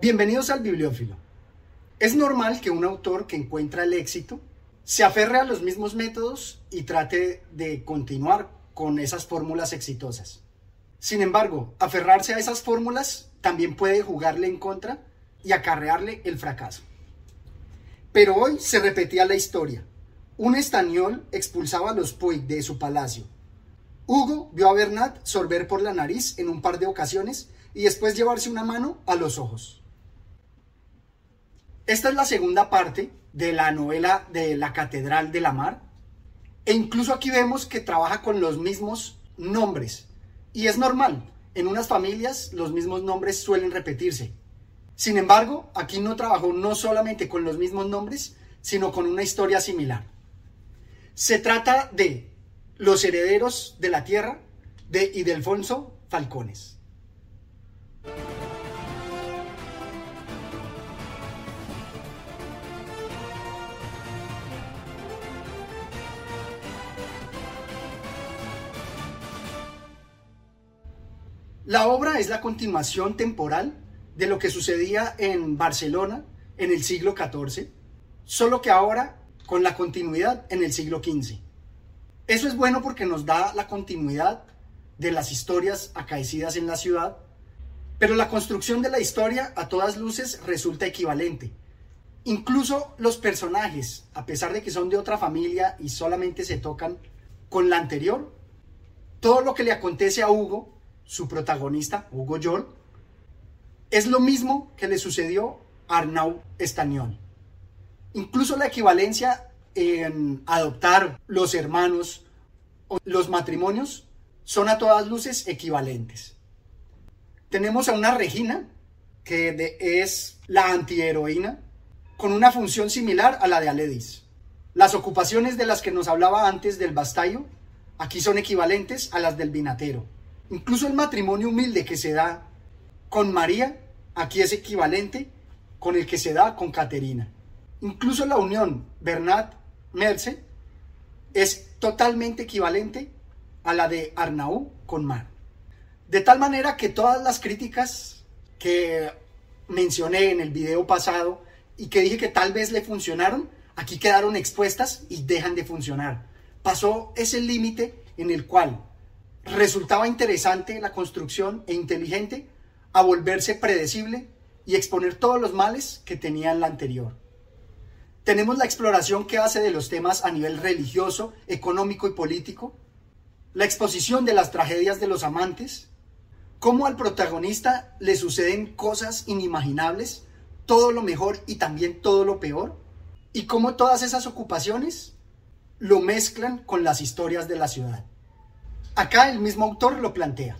Bienvenidos al Bibliófilo. Es normal que un autor que encuentra el éxito se aferre a los mismos métodos y trate de continuar con esas fórmulas exitosas. Sin embargo, aferrarse a esas fórmulas también puede jugarle en contra y acarrearle el fracaso. Pero hoy se repetía la historia. Un estañol expulsaba a los Puig de su palacio. Hugo vio a Bernat sorber por la nariz en un par de ocasiones y después llevarse una mano a los ojos. Esta es la segunda parte de la novela de La Catedral de la Mar. E incluso aquí vemos que trabaja con los mismos nombres. Y es normal, en unas familias los mismos nombres suelen repetirse. Sin embargo, aquí no trabajó no solamente con los mismos nombres, sino con una historia similar. Se trata de Los herederos de la tierra de Idelfonso Falcones. La obra es la continuación temporal de lo que sucedía en Barcelona en el siglo XIV, solo que ahora con la continuidad en el siglo XV. Eso es bueno porque nos da la continuidad de las historias acaecidas en la ciudad, pero la construcción de la historia a todas luces resulta equivalente. Incluso los personajes, a pesar de que son de otra familia y solamente se tocan con la anterior, todo lo que le acontece a Hugo su protagonista, Hugo York, es lo mismo que le sucedió a Arnau Estañón. Incluso la equivalencia en adoptar los hermanos o los matrimonios son a todas luces equivalentes. Tenemos a una Regina, que es la antiheroína, con una función similar a la de Aledis. Las ocupaciones de las que nos hablaba antes del bastallo, aquí son equivalentes a las del vinatero. Incluso el matrimonio humilde que se da con María, aquí es equivalente con el que se da con Caterina. Incluso la unión Bernat-Merce es totalmente equivalente a la de Arnaud con Mar. De tal manera que todas las críticas que mencioné en el video pasado y que dije que tal vez le funcionaron, aquí quedaron expuestas y dejan de funcionar. Pasó ese límite en el cual resultaba interesante la construcción e inteligente a volverse predecible y exponer todos los males que tenía en la anterior. Tenemos la exploración que hace de los temas a nivel religioso, económico y político, la exposición de las tragedias de los amantes, cómo al protagonista le suceden cosas inimaginables, todo lo mejor y también todo lo peor, y cómo todas esas ocupaciones lo mezclan con las historias de la ciudad. Acá el mismo autor lo plantea.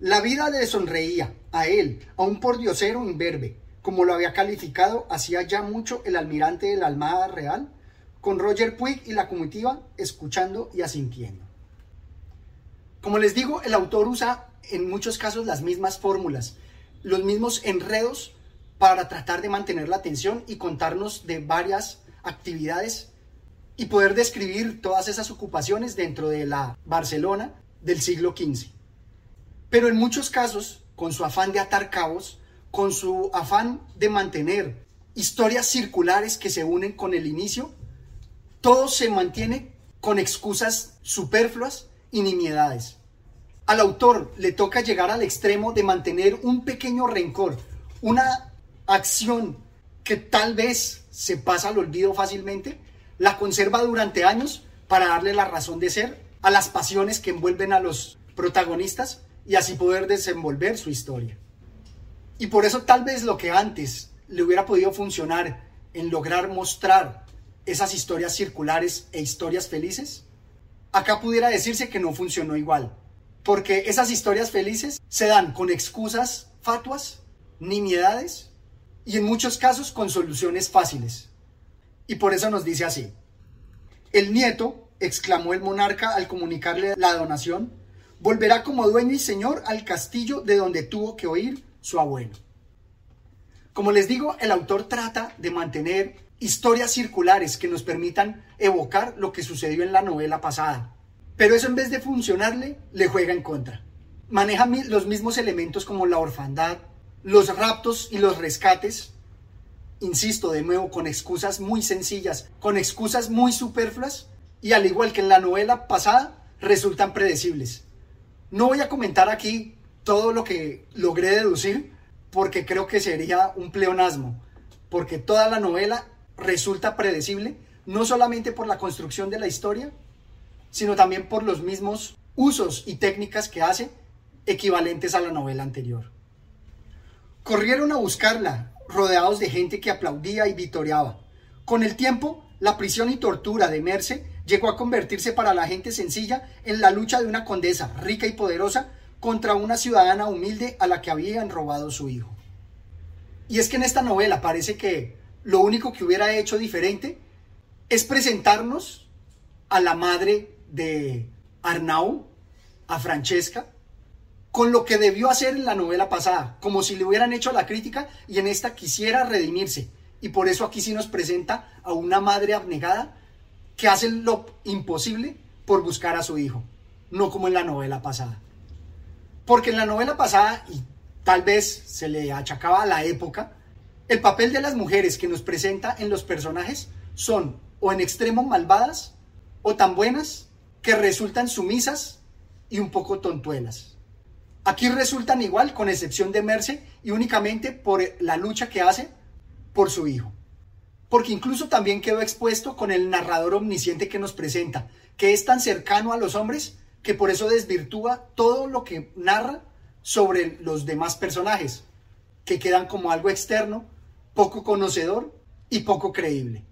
La vida le sonreía a él, a un pordiosero imberbe, como lo había calificado hacía ya mucho el almirante de la Almada Real, con Roger Puig y la comitiva escuchando y asintiendo. Como les digo, el autor usa en muchos casos las mismas fórmulas, los mismos enredos para tratar de mantener la atención y contarnos de varias actividades y poder describir todas esas ocupaciones dentro de la Barcelona del siglo XV. Pero en muchos casos, con su afán de atar cabos, con su afán de mantener historias circulares que se unen con el inicio, todo se mantiene con excusas superfluas y nimiedades. Al autor le toca llegar al extremo de mantener un pequeño rencor, una acción que tal vez se pasa al olvido fácilmente, la conserva durante años para darle la razón de ser a las pasiones que envuelven a los protagonistas y así poder desenvolver su historia. Y por eso tal vez lo que antes le hubiera podido funcionar en lograr mostrar esas historias circulares e historias felices, acá pudiera decirse que no funcionó igual, porque esas historias felices se dan con excusas fatuas, nimiedades y en muchos casos con soluciones fáciles. Y por eso nos dice así. El nieto, exclamó el monarca al comunicarle la donación, volverá como dueño y señor al castillo de donde tuvo que oír su abuelo. Como les digo, el autor trata de mantener historias circulares que nos permitan evocar lo que sucedió en la novela pasada. Pero eso en vez de funcionarle, le juega en contra. Maneja los mismos elementos como la orfandad, los raptos y los rescates, insisto de nuevo, con excusas muy sencillas, con excusas muy superfluas, y al igual que en la novela pasada, resultan predecibles. No voy a comentar aquí todo lo que logré deducir, porque creo que sería un pleonasmo, porque toda la novela resulta predecible, no solamente por la construcción de la historia, sino también por los mismos usos y técnicas que hace equivalentes a la novela anterior. Corrieron a buscarla, rodeados de gente que aplaudía y vitoreaba. Con el tiempo, la prisión y tortura de Merce llegó a convertirse para la gente sencilla en la lucha de una condesa rica y poderosa contra una ciudadana humilde a la que habían robado su hijo. Y es que en esta novela parece que lo único que hubiera hecho diferente es presentarnos a la madre de Arnau, a Francesca, con lo que debió hacer en la novela pasada, como si le hubieran hecho la crítica y en esta quisiera redimirse. Y por eso aquí sí nos presenta a una madre abnegada que hace lo imposible por buscar a su hijo, no como en la novela pasada. Porque en la novela pasada, y tal vez se le achacaba a la época, el papel de las mujeres que nos presenta en los personajes son o en extremo malvadas o tan buenas que resultan sumisas y un poco tontuelas. Aquí resultan igual, con excepción de Merce, y únicamente por la lucha que hace por su hijo. Porque incluso también quedó expuesto con el narrador omnisciente que nos presenta, que es tan cercano a los hombres que por eso desvirtúa todo lo que narra sobre los demás personajes, que quedan como algo externo, poco conocedor y poco creíble.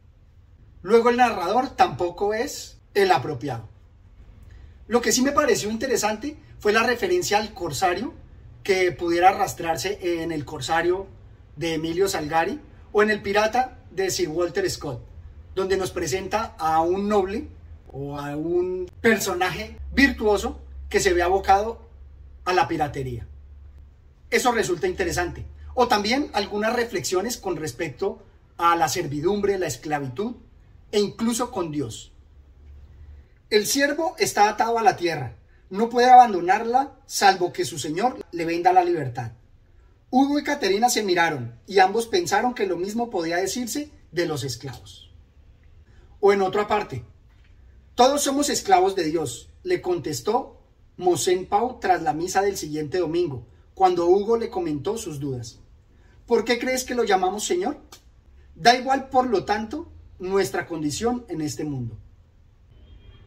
Luego el narrador tampoco es el apropiado. Lo que sí me pareció interesante fue la referencia al corsario que pudiera arrastrarse en el corsario de Emilio Salgari o en el pirata de Sir Walter Scott, donde nos presenta a un noble o a un personaje virtuoso que se ve abocado a la piratería. Eso resulta interesante. O también algunas reflexiones con respecto a la servidumbre, la esclavitud e incluso con Dios. El siervo está atado a la tierra, no puede abandonarla salvo que su señor le venda la libertad. Hugo y Caterina se miraron y ambos pensaron que lo mismo podía decirse de los esclavos. O en otra parte, todos somos esclavos de Dios, le contestó Mosén Pau tras la misa del siguiente domingo, cuando Hugo le comentó sus dudas. ¿Por qué crees que lo llamamos Señor? Da igual, por lo tanto, nuestra condición en este mundo.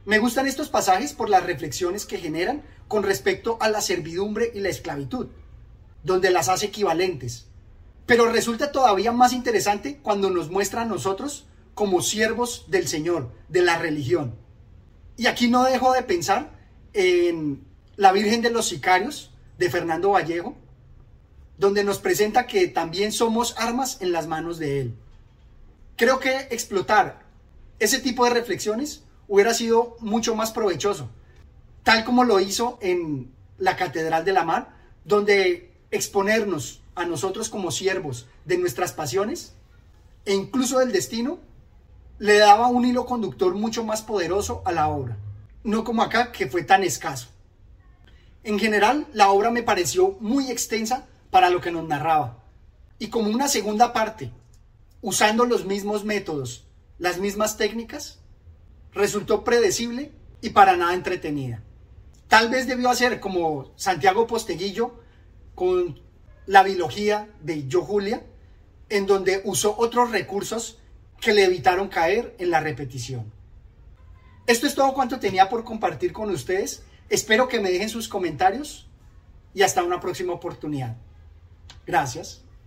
Me gustan estos pasajes por las reflexiones que generan con respecto a la servidumbre y la esclavitud, donde las hace equivalentes. Pero resulta todavía más interesante cuando nos muestra a nosotros como siervos del Señor, de la religión. Y aquí no dejo de pensar en la Virgen de los Sicarios, de Fernando Vallejo, donde nos presenta que también somos armas en las manos de Él. Creo que explotar ese tipo de reflexiones hubiera sido mucho más provechoso, tal como lo hizo en la Catedral de la Mar, donde exponernos a nosotros como siervos de nuestras pasiones e incluso del destino le daba un hilo conductor mucho más poderoso a la obra, no como acá que fue tan escaso. En general, la obra me pareció muy extensa para lo que nos narraba, y como una segunda parte usando los mismos métodos, las mismas técnicas, resultó predecible y para nada entretenida. Tal vez debió hacer como Santiago Posteguillo con la biología de Yo Julia, en donde usó otros recursos que le evitaron caer en la repetición. Esto es todo cuanto tenía por compartir con ustedes. Espero que me dejen sus comentarios y hasta una próxima oportunidad. Gracias.